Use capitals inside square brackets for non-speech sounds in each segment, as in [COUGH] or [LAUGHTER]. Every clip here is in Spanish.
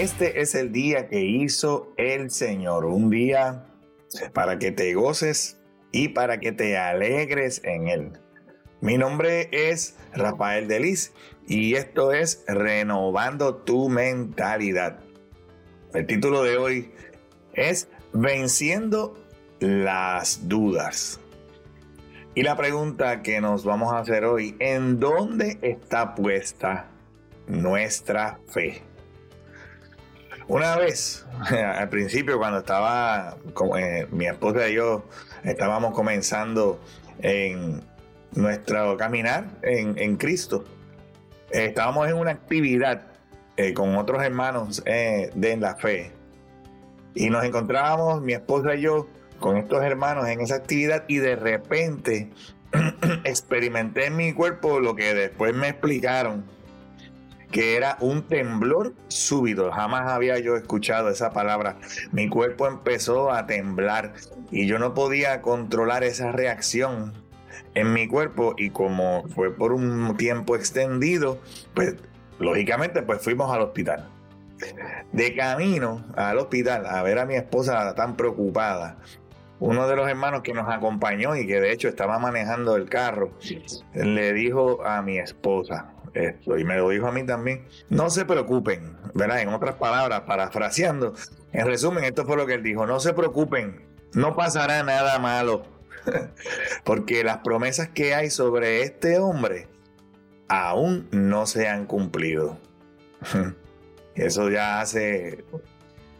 Este es el día que hizo el Señor, un día para que te goces y para que te alegres en él. Mi nombre es Rafael Delis y esto es Renovando tu mentalidad. El título de hoy es Venciendo las dudas. Y la pregunta que nos vamos a hacer hoy, ¿en dónde está puesta nuestra fe? Una vez, [LAUGHS] al principio, cuando estaba, eh, mi esposa y yo estábamos comenzando en nuestro caminar en, Cristo, estábamos en una actividad eh, con otros hermanos eh, de la fe. Y nos encontrábamos, mi esposa y yo, con estos hermanos en esa actividad y de repente [CLEARS THROAT] experimenté en mi cuerpo lo que después me explicaron que era un temblor súbito. Jamás había yo escuchado esa palabra. Mi cuerpo empezó a temblar y yo no podía controlar esa reacción en mi cuerpo y como fue por un tiempo extendido, pues lógicamente pues fuimos al hospital. De camino al hospital a ver a mi esposa tan preocupada, uno de los hermanos que nos acompañó y que de hecho estaba manejando el carro, le dijo a mi esposa, y me lo dijo a mí también. No se preocupen, ¿verdad? En otras palabras, parafraseando, en resumen, esto fue lo que él dijo: no se preocupen, no pasará nada malo, [LAUGHS] porque las promesas que hay sobre este hombre aún no se han cumplido. [LAUGHS] Eso ya hace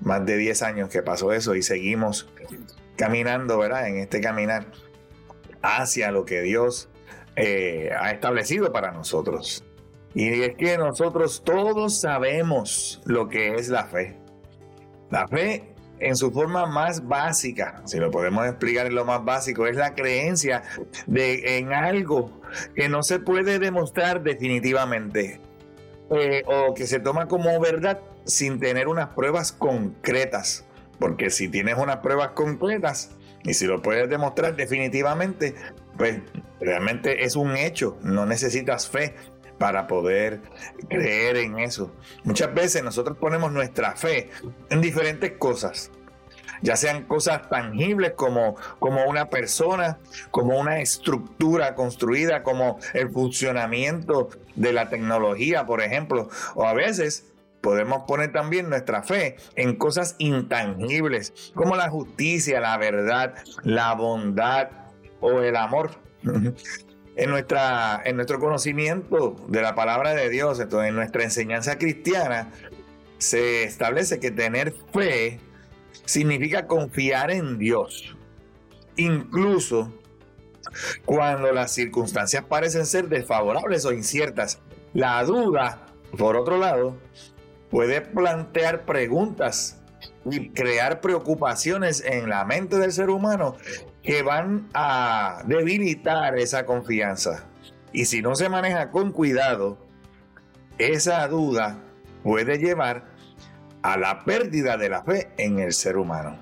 más de 10 años que pasó eso y seguimos caminando, ¿verdad? En este caminar hacia lo que Dios eh, ha establecido para nosotros. Y es que nosotros todos sabemos lo que es la fe. La fe en su forma más básica, si lo podemos explicar en lo más básico, es la creencia de en algo que no se puede demostrar definitivamente eh, o que se toma como verdad sin tener unas pruebas concretas. Porque si tienes unas pruebas concretas y si lo puedes demostrar definitivamente, pues realmente es un hecho, no necesitas fe para poder creer en eso. Muchas veces nosotros ponemos nuestra fe en diferentes cosas, ya sean cosas tangibles como, como una persona, como una estructura construida, como el funcionamiento de la tecnología, por ejemplo, o a veces podemos poner también nuestra fe en cosas intangibles, como la justicia, la verdad, la bondad o el amor. [LAUGHS] en, nuestra, en nuestro conocimiento de la palabra de Dios, entonces en nuestra enseñanza cristiana, se establece que tener fe significa confiar en Dios. Incluso cuando las circunstancias parecen ser desfavorables o inciertas. La duda, por otro lado, puede plantear preguntas y crear preocupaciones en la mente del ser humano que van a debilitar esa confianza. Y si no se maneja con cuidado, esa duda puede llevar a la pérdida de la fe en el ser humano.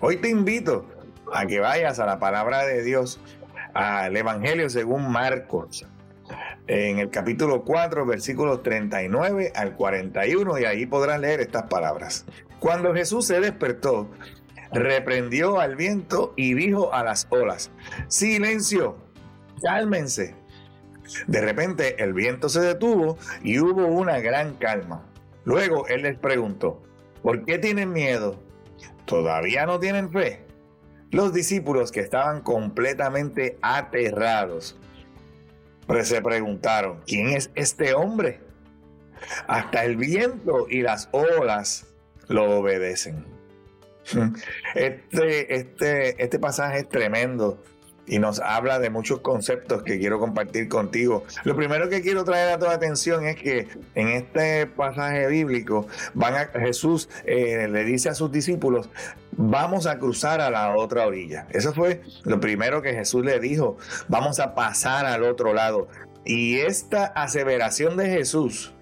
Hoy te invito a que vayas a la palabra de Dios, al Evangelio según Marcos, en el capítulo 4, versículos 39 al 41, y ahí podrás leer estas palabras. Cuando Jesús se despertó, reprendió al viento y dijo a las olas, silencio, cálmense. De repente el viento se detuvo y hubo una gran calma. Luego él les preguntó, ¿por qué tienen miedo? ¿Todavía no tienen fe? Los discípulos que estaban completamente aterrados pues se preguntaron, ¿quién es este hombre? Hasta el viento y las olas lo obedecen. [LAUGHS] Este, este, este pasaje es tremendo y nos habla de muchos conceptos que quiero compartir contigo. Lo primero que quiero traer a tu atención es que en este pasaje bíblico van a, Jesús eh, le dice a sus discípulos, vamos a cruzar a la otra orilla. Eso fue lo primero que Jesús le dijo, vamos a pasar al otro lado. Y esta aseveración de Jesús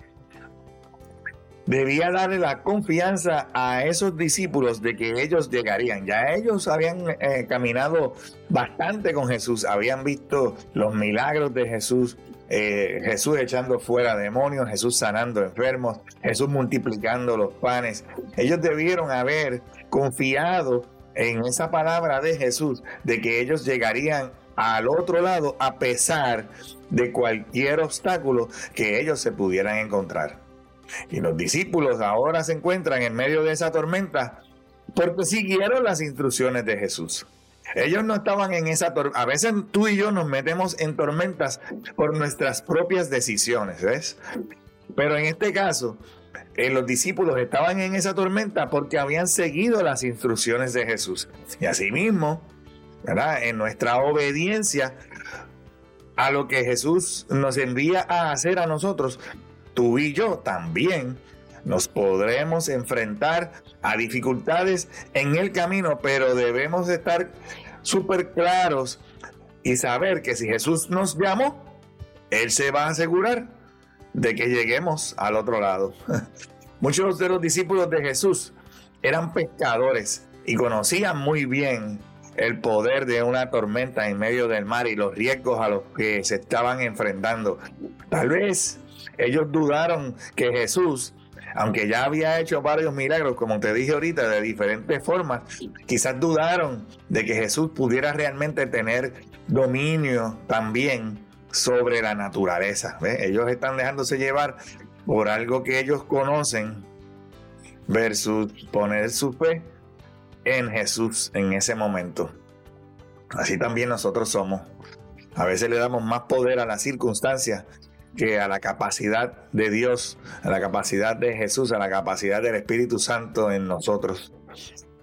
debía darle la confianza a esos discípulos de que ellos llegarían. Ya ellos habían eh, caminado bastante con Jesús, habían visto los milagros de Jesús, eh, Jesús echando fuera demonios, Jesús sanando enfermos, Jesús multiplicando los panes. Ellos debieron haber confiado en esa palabra de Jesús, de que ellos llegarían al otro lado a pesar de cualquier obstáculo que ellos se pudieran encontrar. Y los discípulos ahora se encuentran en medio de esa tormenta porque siguieron las instrucciones de Jesús. Ellos no estaban en esa tormenta. A veces tú y yo nos metemos en tormentas por nuestras propias decisiones, ¿ves? Pero en este caso, eh, los discípulos estaban en esa tormenta porque habían seguido las instrucciones de Jesús. Y asimismo, ¿verdad? En nuestra obediencia a lo que Jesús nos envía a hacer a nosotros, tú y yo también nos podremos enfrentar a dificultades en el camino, pero debemos estar súper claros y saber que si Jesús nos llamó, Él se va a asegurar de que lleguemos al otro lado. [LAUGHS] Muchos de los discípulos de Jesús eran pescadores y conocían muy bien el poder de una tormenta en medio del mar y los riesgos a los que se estaban enfrentando. Tal vez ellos dudaron que Jesús aunque ya había hecho varios milagros, como te dije ahorita, de diferentes formas, quizás dudaron de que Jesús pudiera realmente tener dominio también sobre la naturaleza. Ellos están dejándose llevar por algo que ellos conocen versus poner su fe en Jesús en ese momento. Así también nosotros somos. A veces le damos más poder a las circunstancias que a la capacidad de Dios, a la capacidad de Jesús, a la capacidad del Espíritu Santo en nosotros.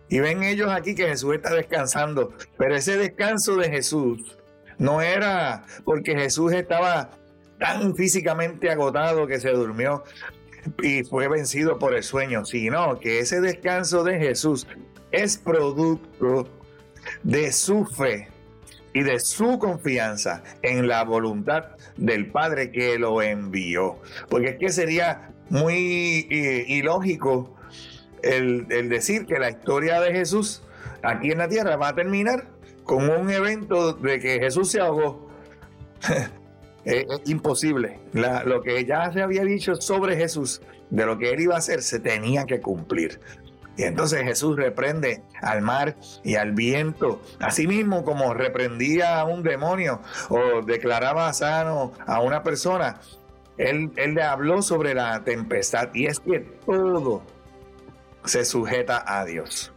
Y ven ellos aquí que Jesús está descansando, pero ese descanso de Jesús no era porque Jesús estaba tan físicamente agotado que se durmió y fue vencido por el sueño, sino que ese descanso de Jesús es producto de su fe y de su confianza en la voluntad del Padre que lo envió. Porque es que sería muy eh, ilógico el, decir que la historia de Jesús aquí en la tierra va a terminar con un evento de que Jesús se ahogó. [LAUGHS] es, imposible. lo que ya se había dicho sobre Jesús, de lo que él iba a hacer, se tenía que cumplir. Y entonces Jesús reprende al mar y al viento, así mismo como reprendía a un demonio o declaraba sano a una persona. Él, él le habló sobre la tempestad y es que todo se sujeta a Dios.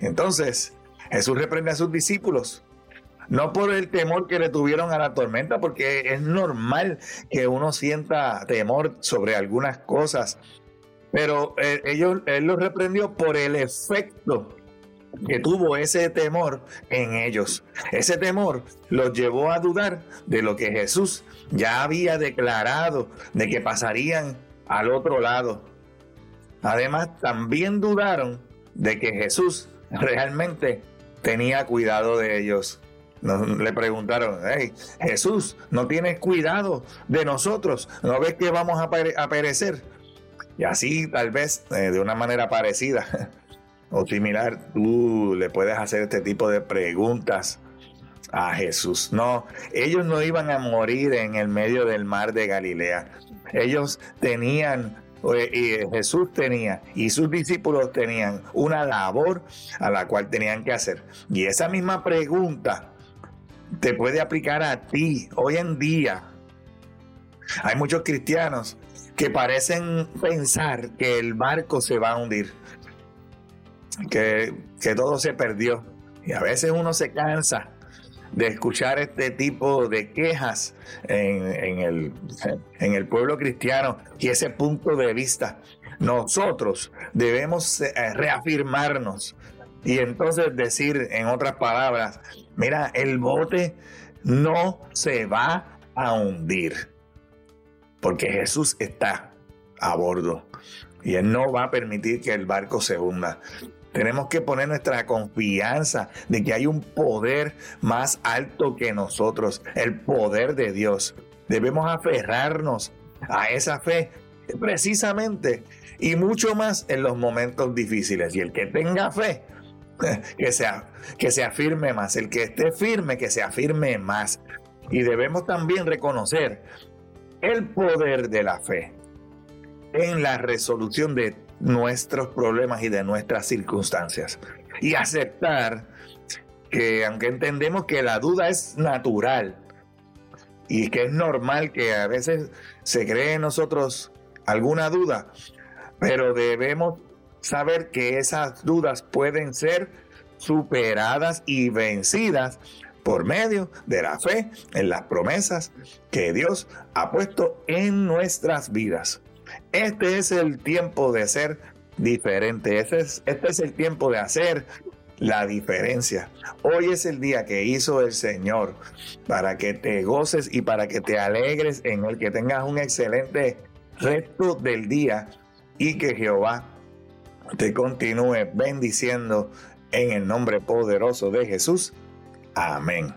Entonces Jesús reprende a sus discípulos no por el temor que le tuvieron a la tormenta, porque es normal que uno sienta temor sobre algunas cosas pero eh, ellos, él los reprendió por el efecto que tuvo ese temor en ellos. Ese temor los llevó a dudar de lo que Jesús ya había declarado, de que pasarían al otro lado. Además, también dudaron de que Jesús realmente tenía cuidado de ellos. le preguntaron, hey, Jesús, ¿no tienes cuidado de nosotros? ¿No ves que vamos a, a perecer? Y así tal vez eh, de una manera parecida [LAUGHS] o similar, tú le puedes hacer este tipo de preguntas a Jesús. No, ellos no iban a morir en el medio del mar de Galilea. Ellos tenían, y Jesús tenía, y sus discípulos tenían una labor a la cual tenían que hacer. Y esa misma pregunta te puede aplicar a ti hoy en día. Hay muchos cristianos que parecen pensar que el barco se va a hundir, que, todo se perdió. Y a veces uno se cansa de escuchar este tipo de quejas en, el, en el pueblo cristiano y ese punto de vista. Nosotros debemos eh, reafirmarnos y entonces decir en otras palabras, mira, el bote no se va a hundir porque Jesús está a bordo y Él no va a permitir que el barco se hunda. Tenemos que poner nuestra confianza de que hay un poder más alto que nosotros, el poder de Dios. Debemos aferrarnos a esa fe precisamente y mucho más en los momentos difíciles. Y el que tenga fe, [LAUGHS] que, sea, que se afirme más. El que esté firme, que se afirme más. Y debemos también reconocer el poder de la fe en la resolución de nuestros problemas y de nuestras circunstancias. Y aceptar que aunque entendemos que la duda es natural y que es normal que a veces se cree en nosotros alguna duda, pero debemos saber que esas dudas pueden ser superadas y vencidas por medio de la fe en las promesas que Dios ha puesto en nuestras vidas. Este es el tiempo de ser diferente, este es, este es el tiempo de hacer la diferencia. Hoy es el día que hizo el Señor para que te goces y para que te alegres en el que tengas un excelente resto del día y que Jehová te continúe bendiciendo en el nombre poderoso de Jesús. Amén.